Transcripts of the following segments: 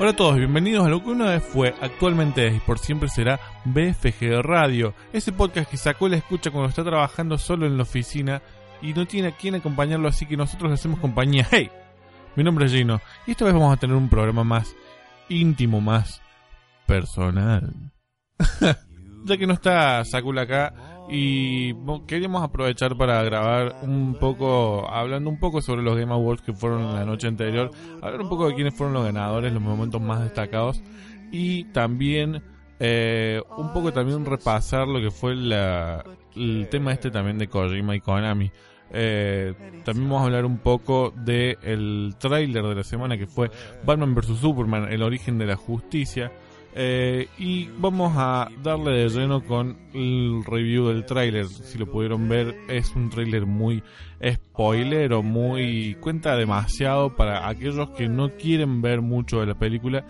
Hola a todos, bienvenidos a lo que una vez fue, actualmente es y por siempre será BFG Radio, ese podcast que sacó la escucha cuando está trabajando solo en la oficina y no tiene a quien acompañarlo, así que nosotros le hacemos compañía. ¡Hey! Mi nombre es Gino y esta vez vamos a tener un programa más íntimo, más personal. ya que no está Sakula acá y queríamos aprovechar para grabar un poco, hablando un poco sobre los Game Awards que fueron la noche anterior, hablar un poco de quiénes fueron los ganadores, los momentos más destacados y también eh, un poco también repasar lo que fue el tema este también de Kojima y Konami. Eh, también vamos a hablar un poco del el tráiler de la semana que fue Batman vs. Superman, el origen de la justicia. Eh, y vamos a darle de lleno con el review del tráiler. Si lo pudieron ver, es un tráiler muy spoiler o muy cuenta demasiado para aquellos que no quieren ver mucho de la película.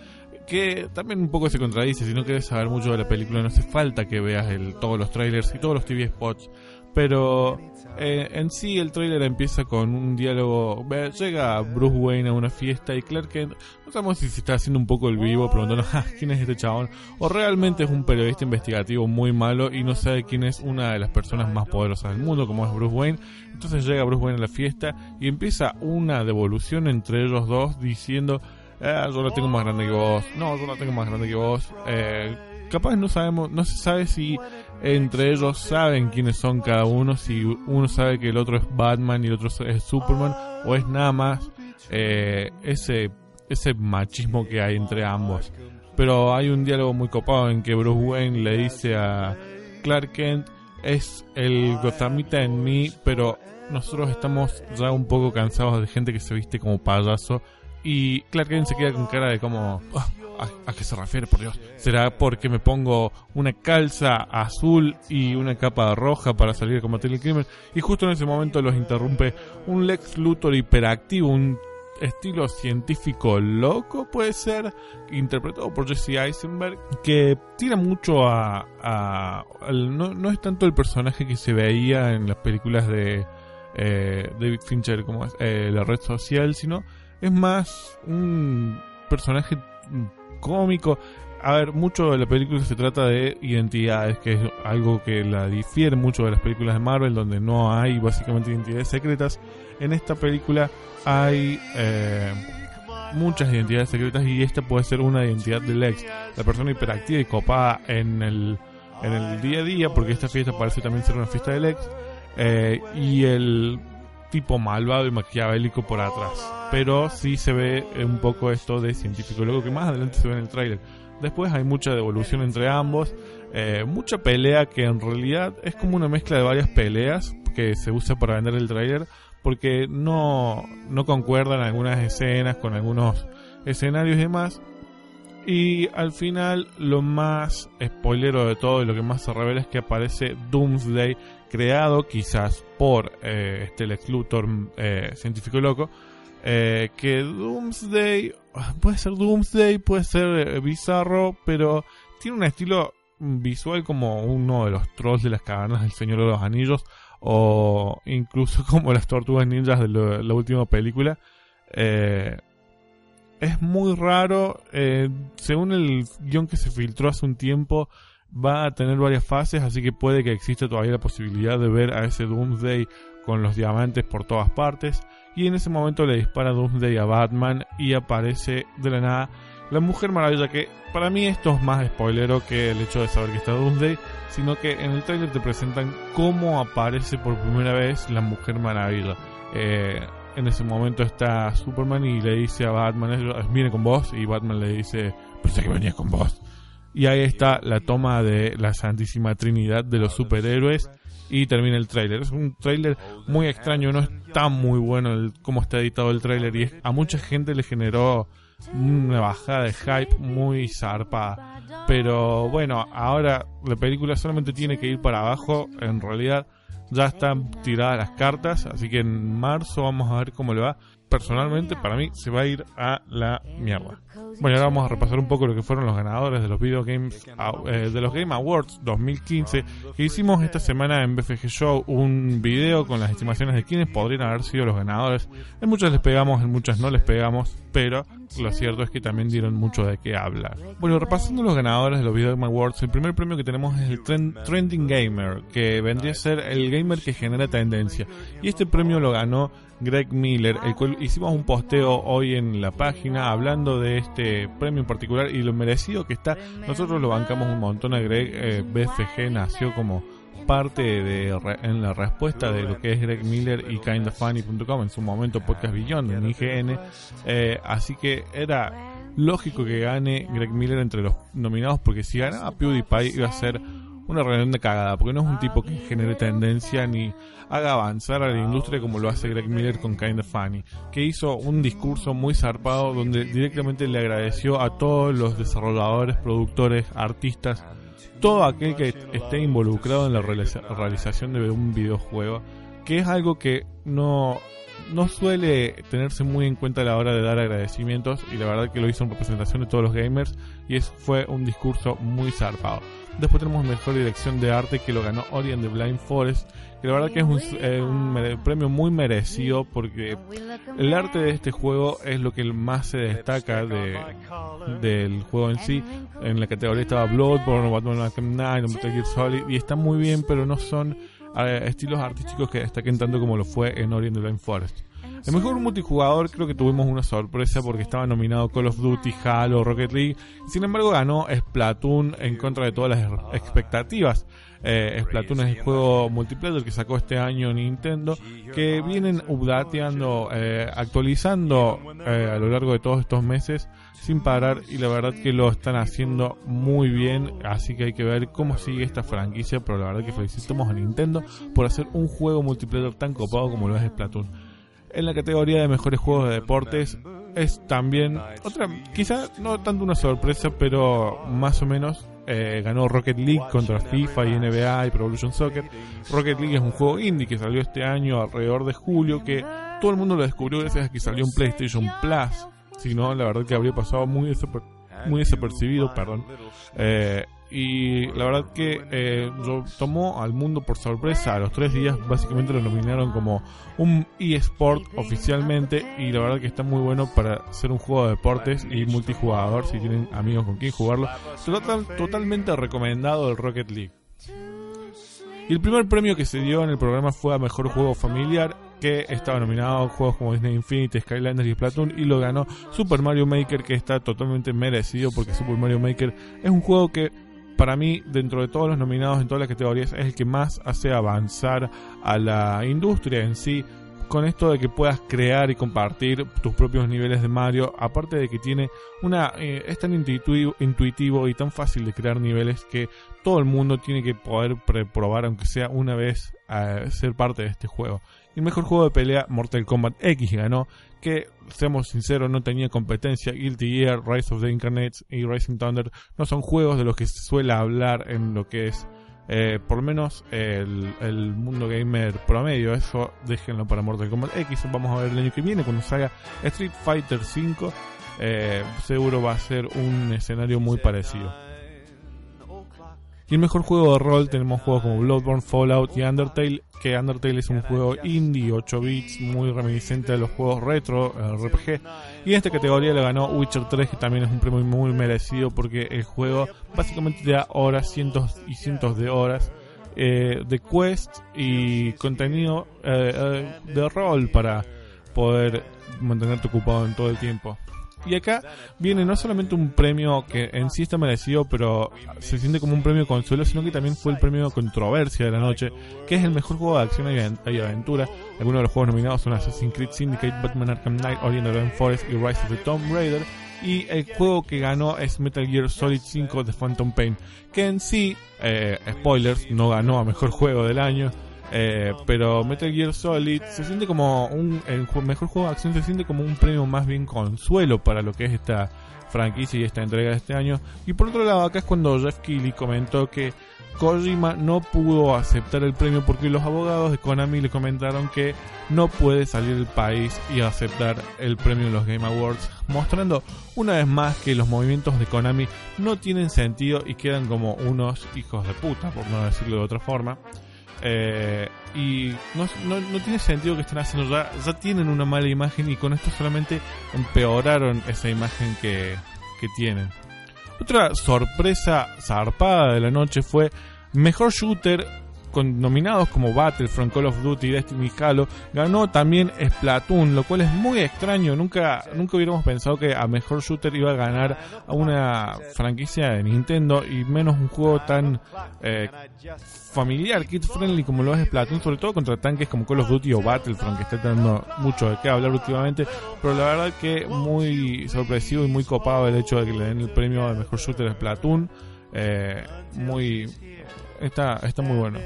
Que también un poco se contradice, si no quieres saber mucho de la película no hace falta que veas todos los trailers y todos los TV spots. Pero eh, en sí el tráiler empieza con un diálogo. Llega Bruce Wayne a una fiesta y Clark Kent, no sabemos si se está haciendo un poco el vivo preguntando quién es este chabón, o realmente es un periodista investigativo muy malo y no sabe quién es una de las personas más poderosas del mundo, como es Bruce Wayne. Entonces llega Bruce Wayne a la fiesta y empieza una devolución entre ellos dos diciendo, ah, yo la tengo más grande que vos, no, yo la tengo más grande que vos. Eh, capaz no sabemos, no se sabe si entre ellos saben quiénes son cada uno, si uno sabe que el otro es Batman y el otro es Superman, o es nada más eh, ese, ese machismo que hay entre ambos. Pero hay un diálogo muy copado en que Bruce Wayne le dice a Clark Kent, es el Gothamita en mí, pero nosotros estamos ya un poco cansados de gente que se viste como payaso. Y Clark Kent se queda con cara de como, ah, ¿A, qué se refiere, por Dios? ¿Será porque me pongo una calza azul y una capa roja para salir a combatir el crimen? Y justo en ese momento los interrumpe un Lex Luthor hiperactivo, un estilo científico loco, puede ser, interpretado por Jesse Eisenberg, que tira mucho a... no, es tanto el personaje que se veía en las películas de eh, David Fincher como es eh, la red social, sino es más un personaje cómico. A ver, mucho de la película se trata de identidades, que es algo que la difiere mucho de las películas de Marvel, donde no hay básicamente identidades secretas. En esta película hay eh, muchas identidades secretas y esta puede ser una identidad del ex, la persona hiperactiva y copada en el, en el día a día, porque esta fiesta parece también ser una fiesta del ex, eh, y el tipo malvado y maquiavélico por atrás. Pero sí se ve un poco esto de científico, luego que más adelante se ve en el tráiler. Después hay mucha devolución entre ambos, eh, mucha pelea que en realidad es como una mezcla de varias peleas que se usa para vender el tráiler porque no, no concuerdan algunas escenas con algunos escenarios y demás. Y al final lo más spoilero de todo y lo que más se revela es que aparece Doomsday creado quizás por eh, este eh, científico loco, eh, que Doomsday puede ser Doomsday, puede ser bizarro, pero tiene un estilo visual como uno de los trolls de las cavernas del Señor de los Anillos o incluso como las tortugas ninjas de la última película. Es muy raro, según el guion que se filtró hace un tiempo, va a tener varias fases, así que puede que exista todavía la posibilidad de ver a ese Doomsday con los diamantes por todas partes. Y en ese momento le dispara Doomsday a Batman y aparece de la nada la Mujer Maravilla, que para mí esto es más spoilero que el hecho de saber que está Doomsday, sino que en el trailer te presentan cómo aparece por primera vez la Mujer Maravilla. Eh, en ese momento está Superman y le dice a Batman, viene con vos, y Batman le dice, pensé que venía con vos. Y ahí está la toma de la Santísima Trinidad de los superhéroes y termina el tráiler. Es un tráiler muy extraño, no está muy bueno el, cómo está editado el tráiler y a mucha gente le generó una bajada de hype muy zarpada. Pero bueno, ahora la película solamente tiene que ir para abajo, en realidad ya están tiradas las cartas, así que en marzo vamos a ver cómo le va. Personalmente para mí se va a ir a la mierda. Bueno, ahora vamos a repasar un poco lo que fueron los ganadores de los Video Games eh, de los Game Awards 2015 que hicimos esta semana en BFG Show un video con las estimaciones de quiénes podrían haber sido los ganadores. En muchas les pegamos, en muchas no les pegamos, pero lo cierto es que también dieron mucho de qué hablar. Bueno, repasando los ganadores de los Video Game Awards, el primer premio que tenemos es el Trending Gamer, que vendría a ser el gamer que genera tendencia. Y este premio lo ganó Greg Miller, el cual hicimos un posteo hoy en la página hablando de este premio en particular y lo merecido que está. Nosotros lo bancamos un montón a Greg. Eh, BFG nació como parte de en la respuesta de lo que es Greg Miller y kindafunny.com en su momento podcast Beyond en IGN eh, así que era lógico que gane Greg Miller entre los nominados porque si ganaba PewDiePie iba a ser una reunión de cagada, porque no es un tipo que genere tendencia ni haga avanzar a la industria como lo hace Greg Miller con Kinda Funny, que hizo un discurso muy zarpado donde directamente le agradeció a todos los desarrolladores, productores, artistas, todo aquel que esté involucrado en la realización de un videojuego, que es algo que no no suele tenerse muy en cuenta a la hora de dar agradecimientos y la verdad que lo hizo en representación de todos los gamers y es, fue un discurso muy zarpado. Después tenemos mejor dirección de arte que lo ganó Ori and the Blind Forest, que la verdad que es un, eh, premio muy merecido porque el arte de este juego es lo que más se destaca de, del juego en sí. En la categoría estaba Bloodborne, Batman Arkham Knight, Metal Gear Solid y está muy bien, pero no son eh, estilos artísticos que destaquen tanto como lo fue en Ori and the Blind Forest. El mejor multijugador creo que tuvimos una sorpresa porque estaba nominado Call of Duty, Halo, Rocket League. Sin embargo ganó Splatoon en contra de todas las expectativas. Eh, Splatoon es el juego multiplayer que sacó este año Nintendo, que vienen updateando, eh, actualizando eh, a lo largo de todos estos meses sin parar y la verdad que lo están haciendo muy bien, así que hay que ver cómo sigue esta franquicia, pero la verdad que felicitamos a Nintendo por hacer un juego multiplayer tan copado como lo es Splatoon en la categoría de mejores juegos de deportes es también otra, quizá no tanto una sorpresa, pero más o menos eh, ganó Rocket League contra FIFA y NBA y Pro Evolution Soccer. Rocket League es un juego indie que salió este año alrededor de julio, que todo el mundo lo descubrió gracias a que salió un PlayStation Plus. Si no, la verdad que habría pasado muy, muy desapercibido, perdón. Eh, y la verdad que eh, tomó al mundo por sorpresa. A los tres días básicamente lo nominaron como un eSport oficialmente y la verdad que está muy bueno para ser un juego de deportes y multijugador si tienen amigos con quien jugarlo. Total, totalmente recomendado el Rocket League. Y el primer premio que se dio en el programa fue a Mejor Juego Familiar, que estaba nominado a juegos como Disney Infinity, Skylanders y Splatoon, y lo ganó Super Mario Maker, que está totalmente merecido porque Super Mario Maker es un juego que para mí, dentro de todos los nominados en todas las categorías, es el que más hace avanzar a la industria en sí. Con esto de que puedas crear y compartir tus propios niveles de Mario, aparte de que tiene una. Eh, es tan intuitivo, intuitivo y tan fácil de crear niveles que todo el mundo tiene que poder probar, aunque sea una vez, a ser parte de este juego. Y el mejor juego de pelea, Mortal Kombat X, ganó que, seamos sinceros, no tenía competencia. Guilty Gear, Rise of the Incarnates y Rising Thunder no son juegos de los que se suele hablar en lo que es, eh, por lo menos, el, mundo gamer promedio. Eso déjenlo para Mortal Kombat X. Vamos a ver el año que viene cuando salga Street Fighter 5. Eh, seguro va a ser un escenario muy parecido. Y el mejor juego de rol tenemos juegos como Bloodborne, Fallout y Undertale, que Undertale es un juego indie 8 bits muy reminiscente a los juegos retro, RPG. Y en esta categoría le ganó Witcher 3, que también es un premio muy merecido porque el juego básicamente te da horas, cientos y cientos de horas eh, de quest y contenido eh, eh, de rol para poder mantenerte ocupado en todo el tiempo. Y acá viene no solamente un premio que en sí está merecido, pero se siente como un premio consuelo, sino que también fue el premio de controversia de la noche, que es el mejor juego de acción y aventura. Algunos de los juegos nominados son Assassin's Creed Syndicate, Batman Arkham Knight, Orient of Forest y Rise of the Tomb Raider. Y el juego que ganó es Metal Gear Solid 5 de Phantom Pain, que en sí, eh, spoilers, no ganó a mejor juego del año Eh, pero Metal Gear Solid se siente como un el mejor juego de acción se siente como un premio más bien consuelo para lo que es esta franquicia y esta entrega de este año y por otro lado acá es cuando Jeff Keighley comentó que Kojima no pudo aceptar el premio porque los abogados de Konami le comentaron que no puede salir del país y aceptar el premio en los Game Awards, mostrando una vez más que los movimientos de Konami no tienen sentido y quedan como unos hijos de puta, por no decirlo de otra forma. Eh, y no, tiene sentido que estén haciendo, ya, ya tienen una mala imagen y con esto solamente empeoraron esa imagen que, que tienen. Otra sorpresa zarpada de la noche fue Mejor Shooter con nominados como Battlefront, Call of Duty, Destiny Halo, ganó también Splatoon, lo cual es muy extraño. Nunca, nunca hubiéramos pensado que a mejor shooter iba a ganar a una franquicia de Nintendo y menos un juego tan eh, familiar, kid friendly como lo es Splatoon, sobre todo contra tanques como Call of Duty o Battlefront, que está dando mucho de qué hablar últimamente. Pero la verdad que muy sorpresivo y muy copado el hecho de que le den el premio al mejor shooter a Splatoon. Eh, muy está, está muy bueno.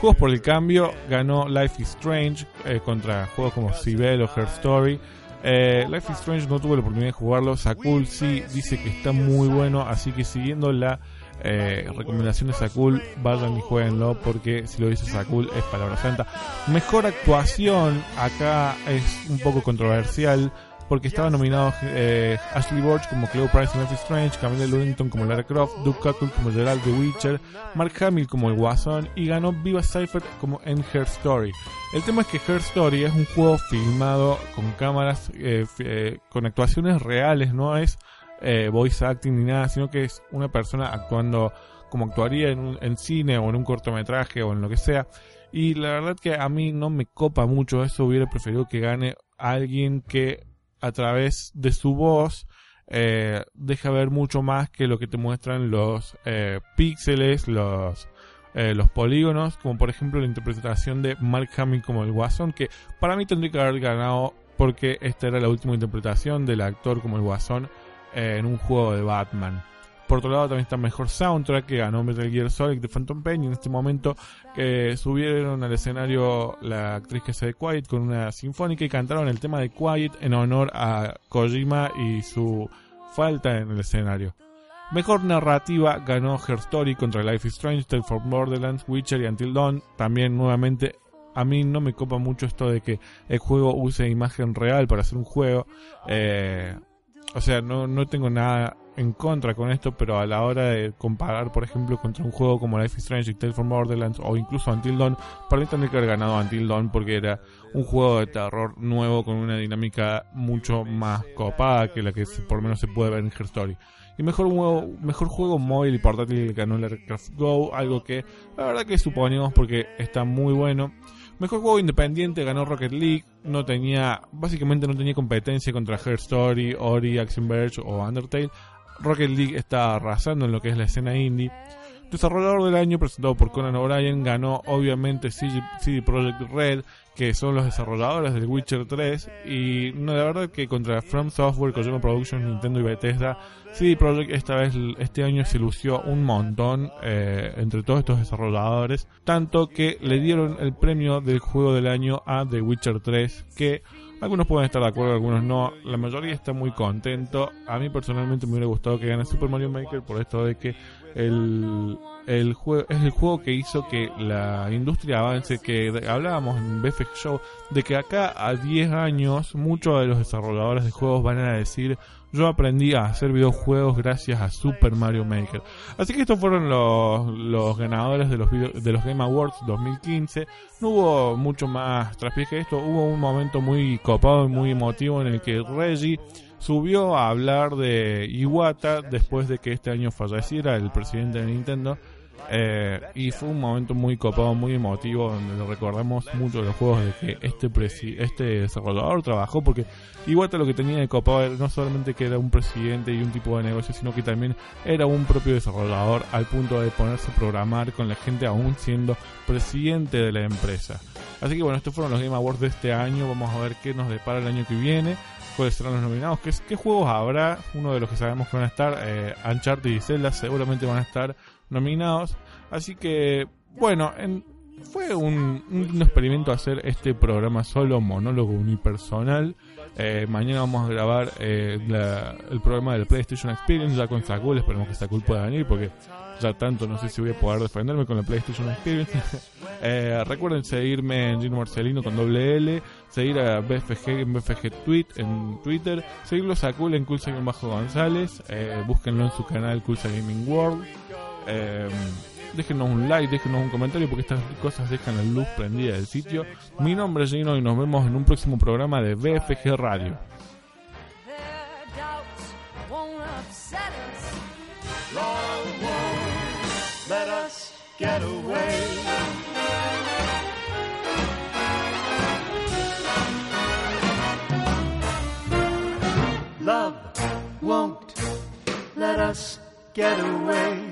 Juegos por el cambio, ganó Life is Strange eh, contra juegos como Cibel o Her Story. Eh, Life is Strange no tuve la oportunidad de jugarlo. Sakul sí dice que está muy bueno, así que siguiendo la eh, recomendación de Sakul, vayan y jueguenlo porque si lo dice Sakul es palabra santa. Mejor actuación, acá es un poco controversial porque estaban nominados eh, Ashley Borch como Cleo Price en Life is Strange, Camille Ludington como Lara Croft, Duke Cuttle como Gerald the Witcher, Mark Hamill como el Guasón y ganó Viva Cypher como en Her Story. El tema es que Her Story es un juego filmado con cámaras, eh, eh, con actuaciones reales, no es voice acting ni nada, sino que es una persona actuando como actuaría en, un, en cine o en un cortometraje o en lo que sea. Y la verdad que a mí no me copa mucho eso, hubiera preferido que gane alguien que a través de su voz eh, deja ver mucho más que lo que te muestran los eh, píxeles, los, eh, los polígonos, como por ejemplo la interpretación de Mark Hamill como el Guasón, que para mí tendría que haber ganado porque esta era la última interpretación del actor como el Guasón en un juego de Batman. Por otro lado también está Mejor Soundtrack que ganó Metal Gear Solid de Phantom Pain y en este momento que subieron al escenario la actriz que hace de Quiet con una sinfónica y cantaron el tema de Quiet en honor a Kojima y su falta en el escenario. Mejor narrativa ganó Her Story contra Life is Strange, Tale for Borderlands, Witcher y Until Dawn. También nuevamente a mí no me copa mucho esto de que el juego use imagen real para hacer un juego. Eh, o sea, no, no tengo nada en contra con esto, pero a la hora de comparar, por ejemplo, contra un juego como Life is Strange Tales from Borderlands o incluso Until Dawn, para mí tendría que haber ganado Until Dawn porque era un juego de terror nuevo con una dinámica mucho más copada que la que por lo menos se puede ver en Her Story. Y mejor juego, mejor juego móvil y portátil que ganó el Aircraft Go, algo que la verdad que suponíamos porque está muy bueno. Mejor juego independiente ganó Rocket League. No tenía, básicamente no tenía competencia contra Her Story, Ori, Action Verge o Undertale. Rocket League está arrasando en lo que es la escena indie. Desarrollador del año presentado por Conan O'Brien ganó obviamente CD Projekt Red, que son los desarrolladores del Witcher 3 y no la verdad que contra From Software, Kojima Productions, Nintendo y Bethesda, CD Projekt esta vez este año se lució un montón eh, entre todos estos desarrolladores, tanto que le dieron el premio del juego del año a The Witcher 3 que algunos pueden estar de acuerdo, algunos no. La mayoría está muy contento. A mí personalmente me hubiera gustado que gane Super Mario Maker por esto de que el, el juego es el juego que hizo que la industria avance, que hablábamos en BFX Show, de que acá a 10 años muchos de los desarrolladores de juegos van a decir yo aprendí a hacer videojuegos gracias a Super Mario Maker. Así que estos fueron los, los ganadores de los, de los Game Awards 2015. No hubo mucho más traspié que esto. Hubo un momento muy copado y muy emotivo en el que Reggie subió a hablar de Iwata después de que este año falleciera el presidente de Nintendo eh, y fue un momento muy copado, muy emotivo, donde recordamos mucho los juegos de que este este desarrollador trabajó, porque igual lo que tenía de copado no solamente que era un presidente y un tipo de negocio, sino que también era un propio desarrollador al punto de ponerse a programar con la gente aún siendo presidente de la empresa. Así que bueno, estos fueron los Game Awards de este año, vamos a ver qué nos depara el año que viene cuáles serán los nominados, qué, qué juegos habrá. Uno de los que sabemos que van a estar, eh, Uncharted y Zelda, seguramente van a estar nominados. Así que, bueno, en fue un, un experimento hacer este programa solo, monólogo unipersonal. Eh, mañana vamos a grabar eh, el programa del PlayStation Experience ya con Sakul. Esperemos que Sakul pueda venir porque ya tanto no sé si voy a poder defenderme con la PlayStation Experience. Eh, recuerden seguirme en Gino Marcelino con doble L, seguir a BFG en BFG en Twitter, seguirlo a Sakul en Bajo González, búsquenlo en su canal Culsa Gaming World déjenos un like, déjenos un comentario porque estas cosas dejan la luz prendida del sitio. Mi nombre es Gino y nos vemos en un próximo programa de BFG Radio. Let us get away.